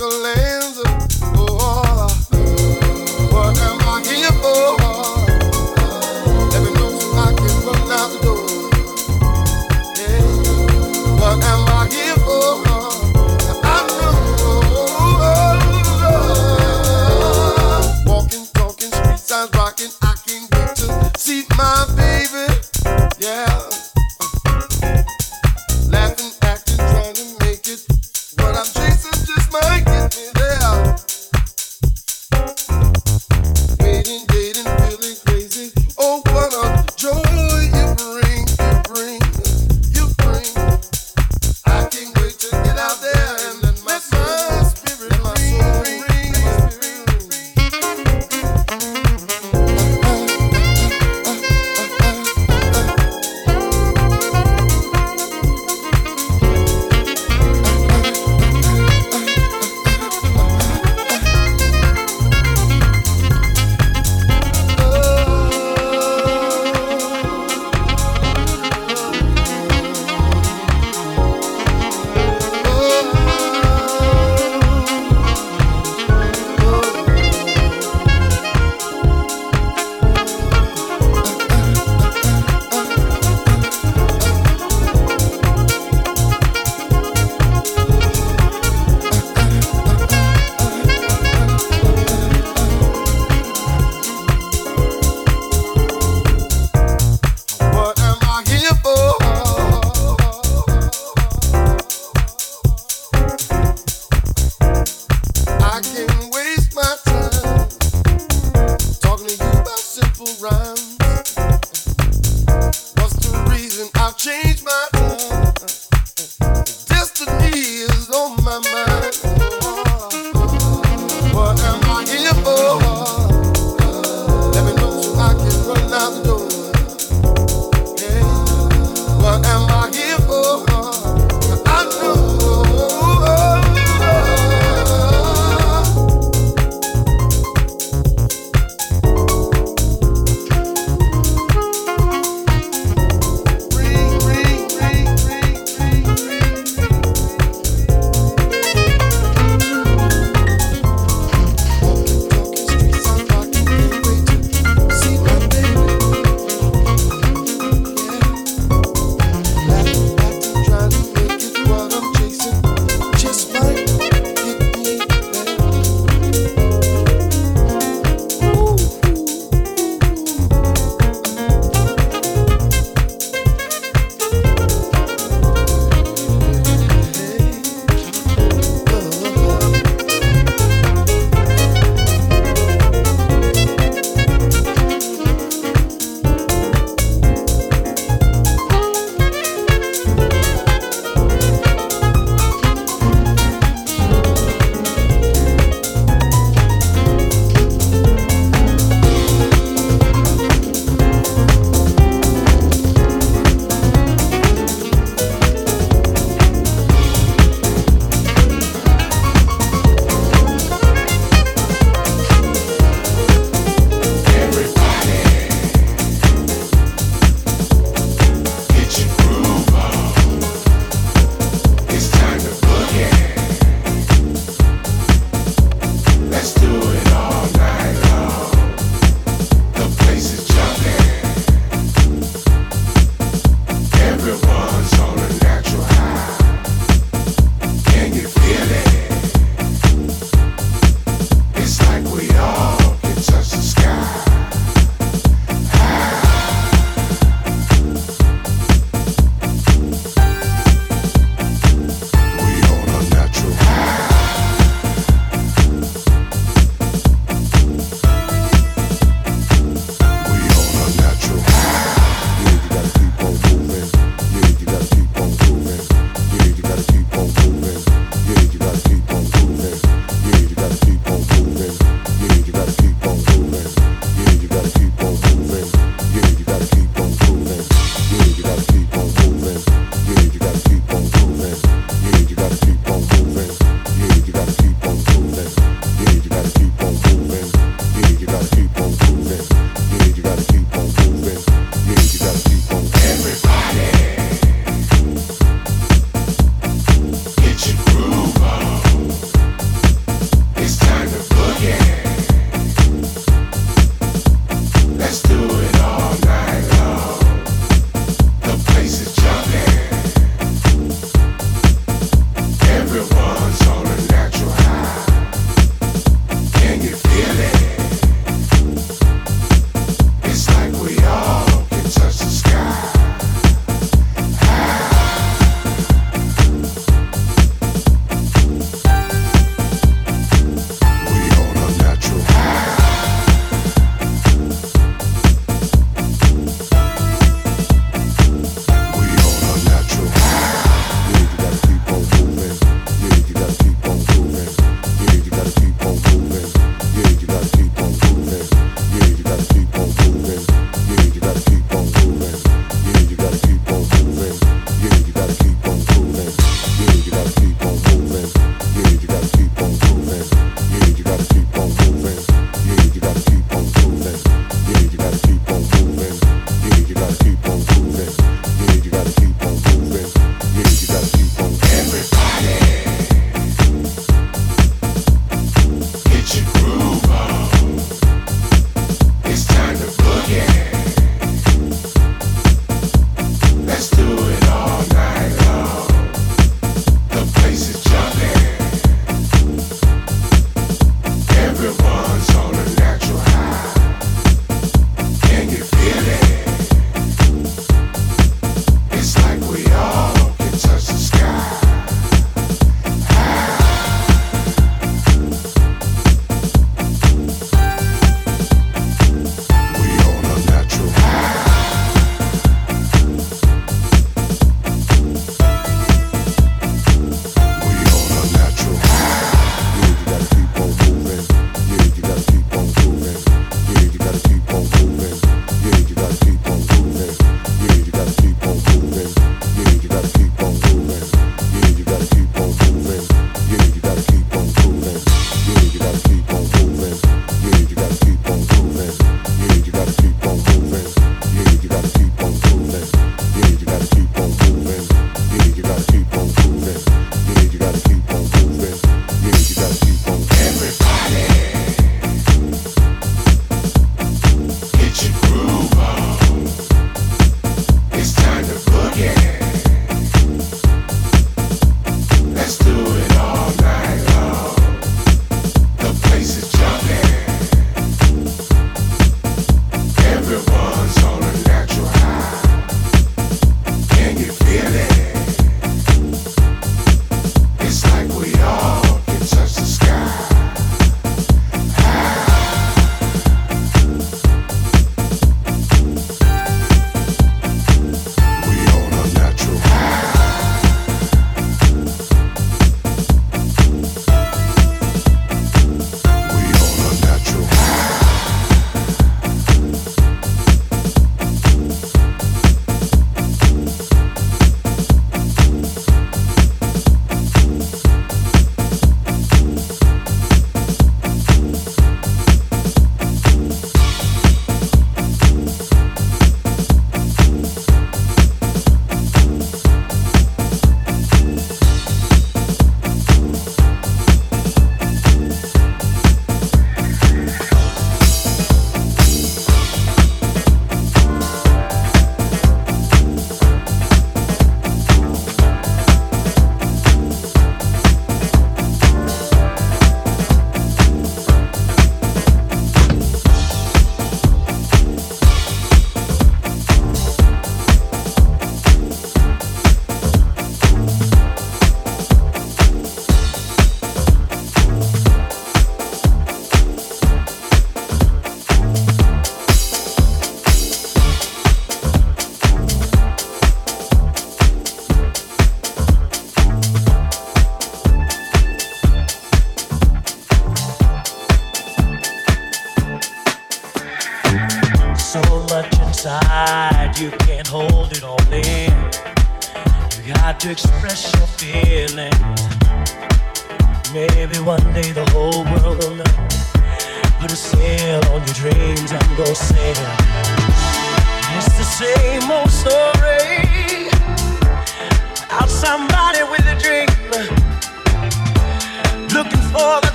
chocolate.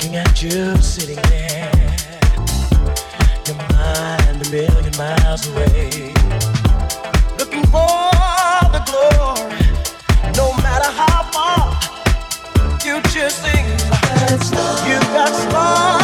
looking at you sitting there. Your mind a million miles away. Looking for the glory, no matter how far. you Future sings. You got stars.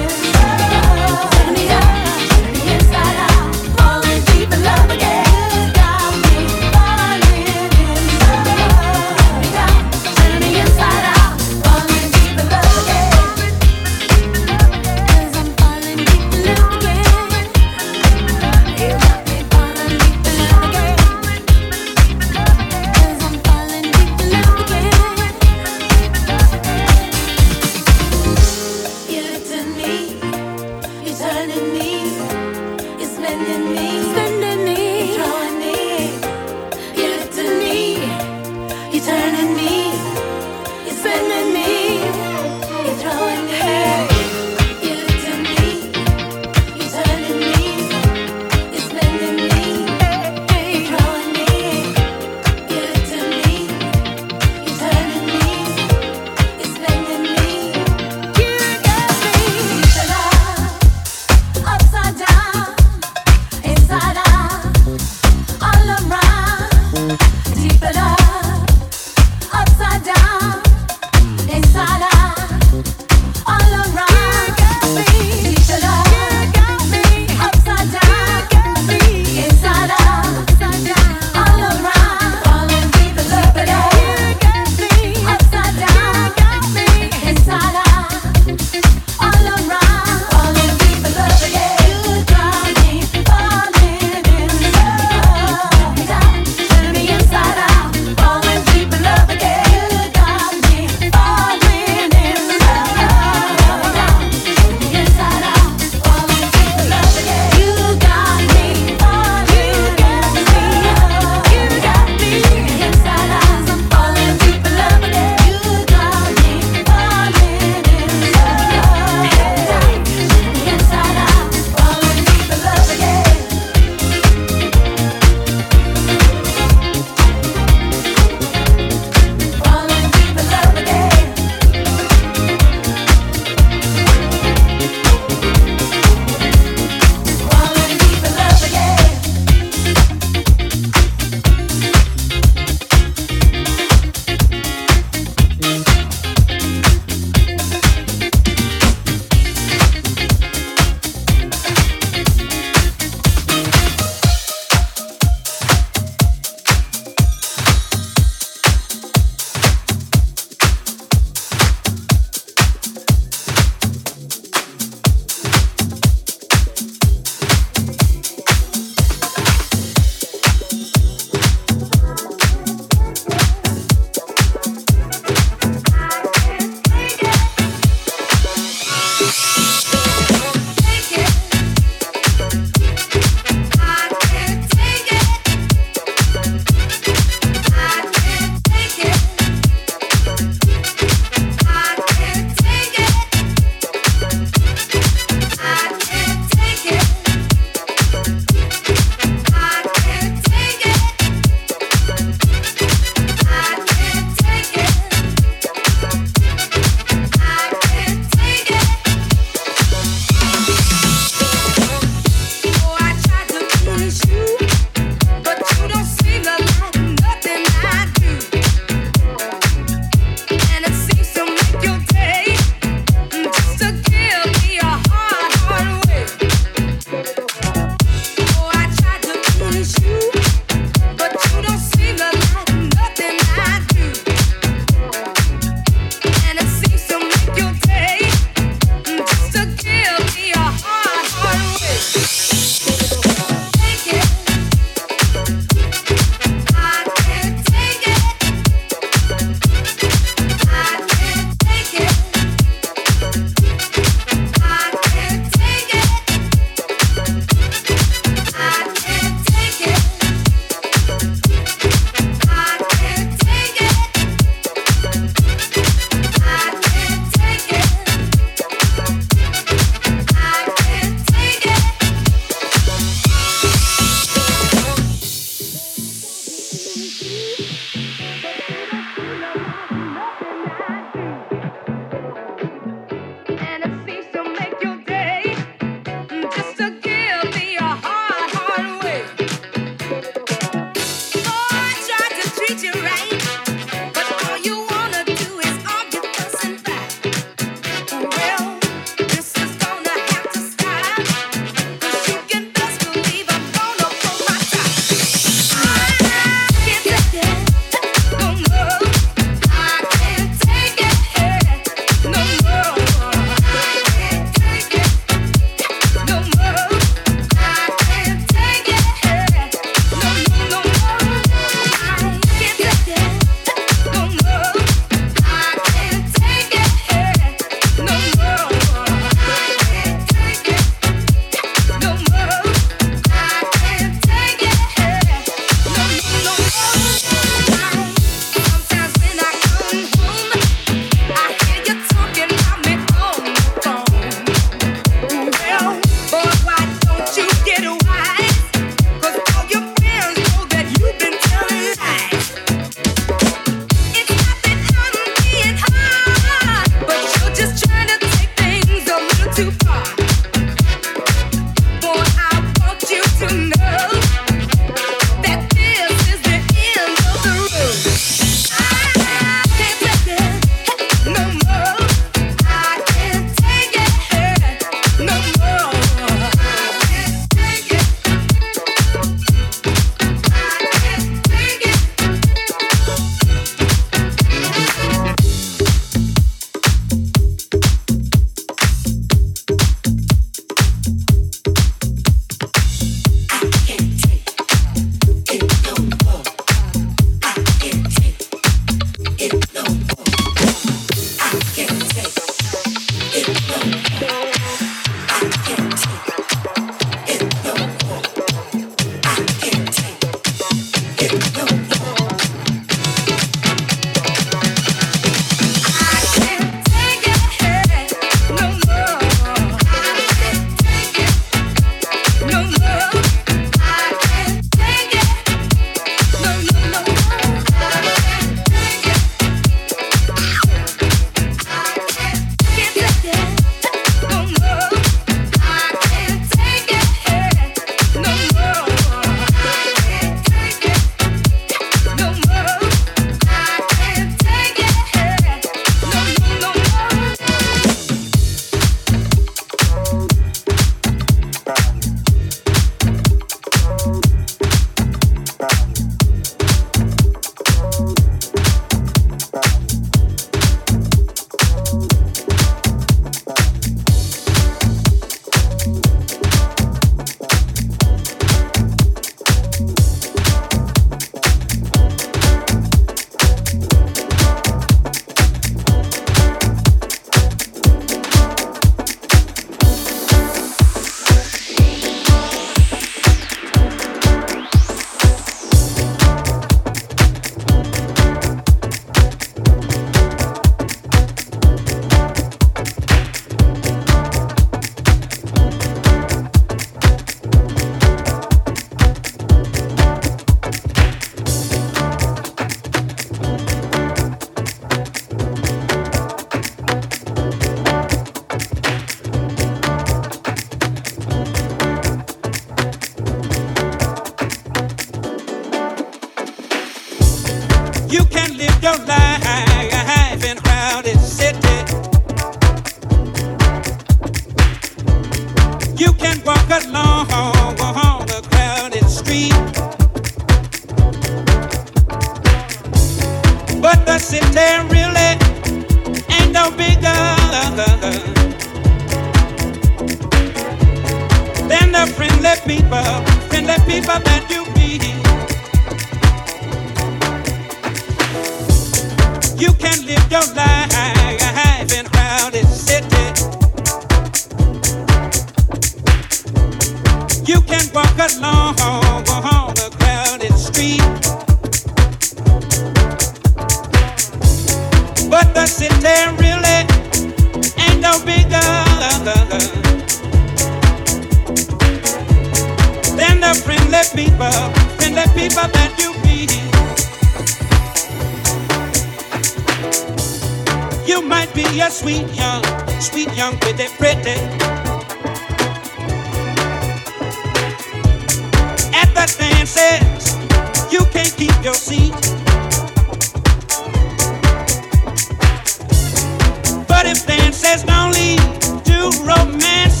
if dances don't lead to romance.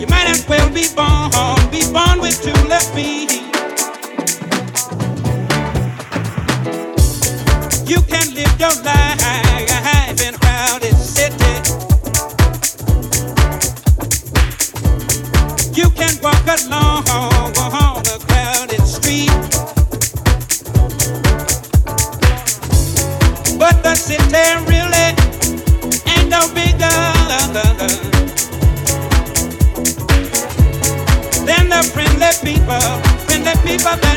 You might as well be born, be born with two left feet. You can live your life in a crowded city. You can walk alone. if I'm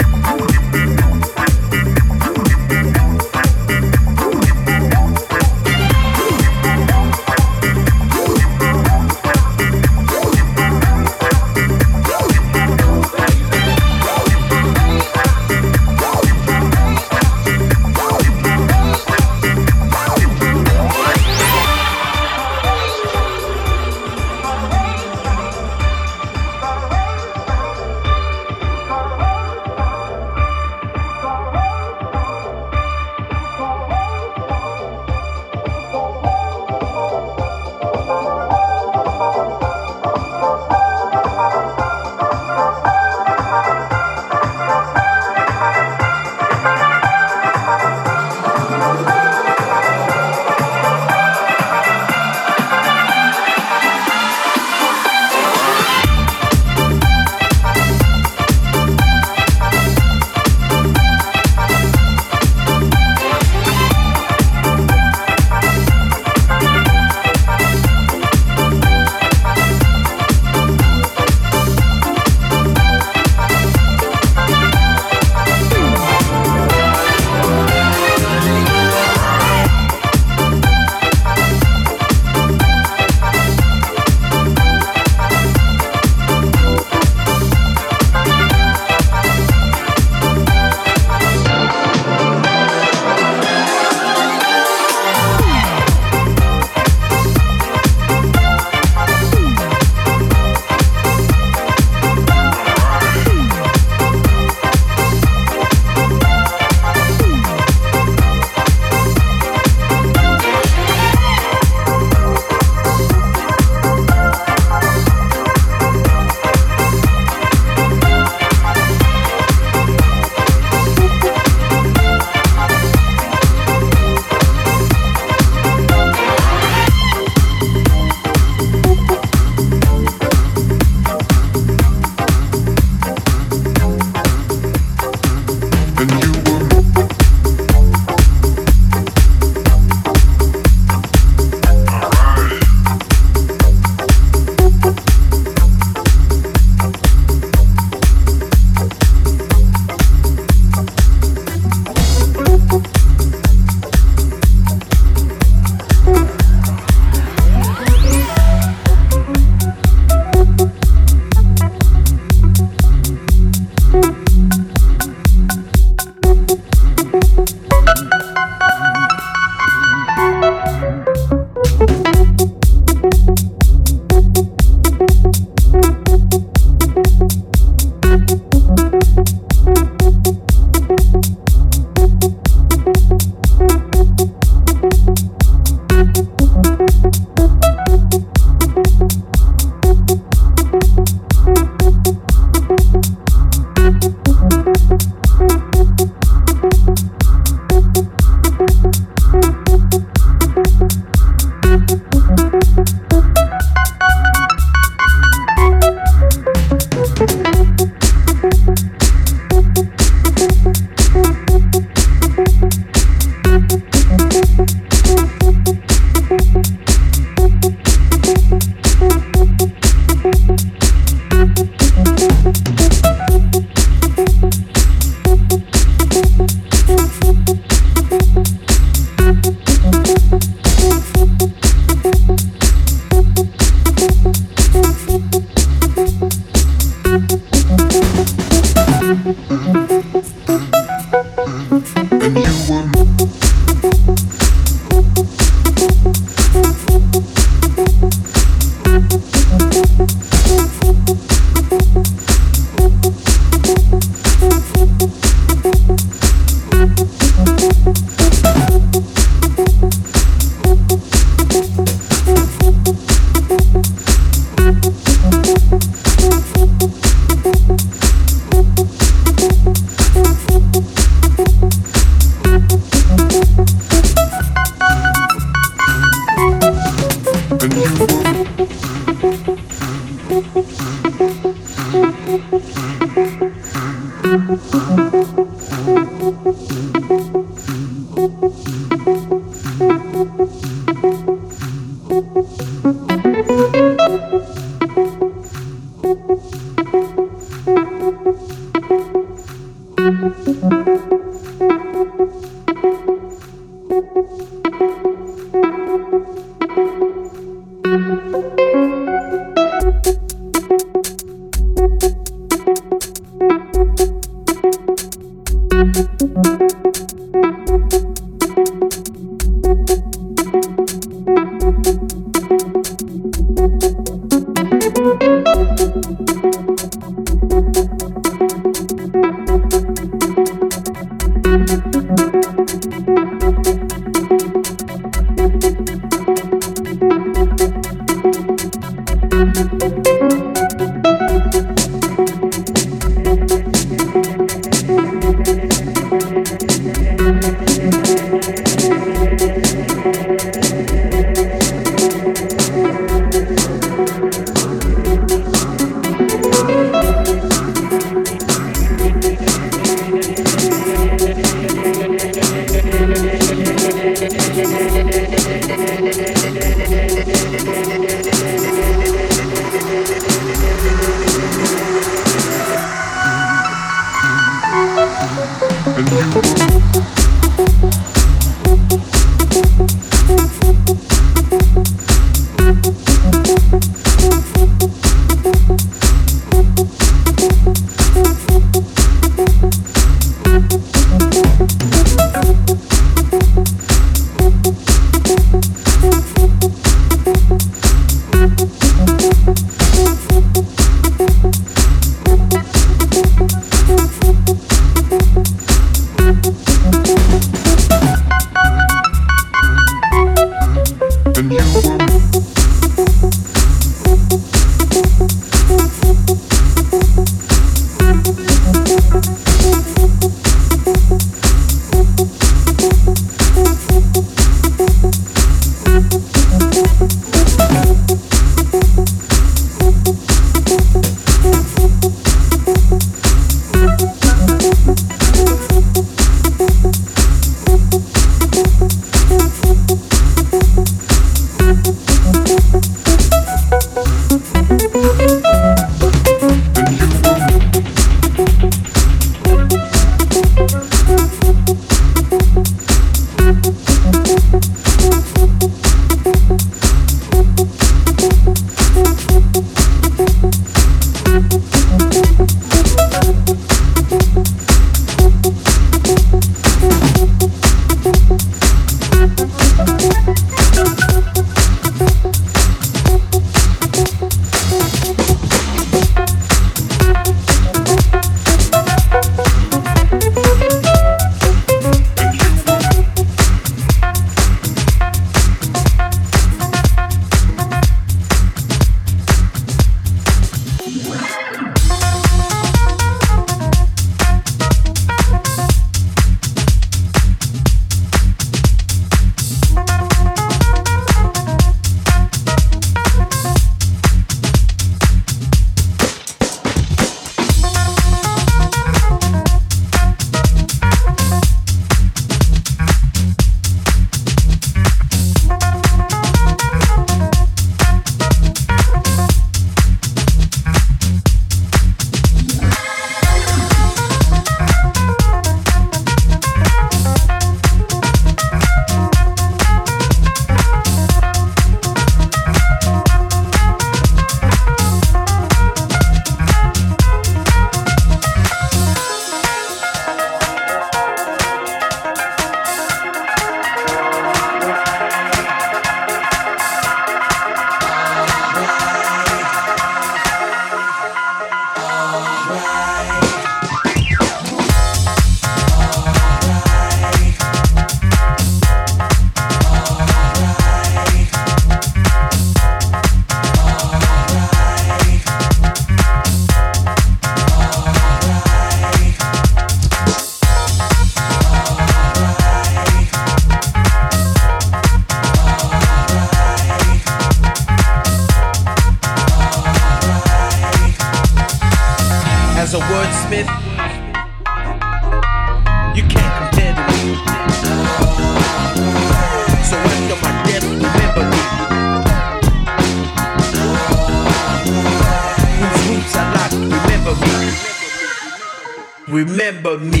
Remember me.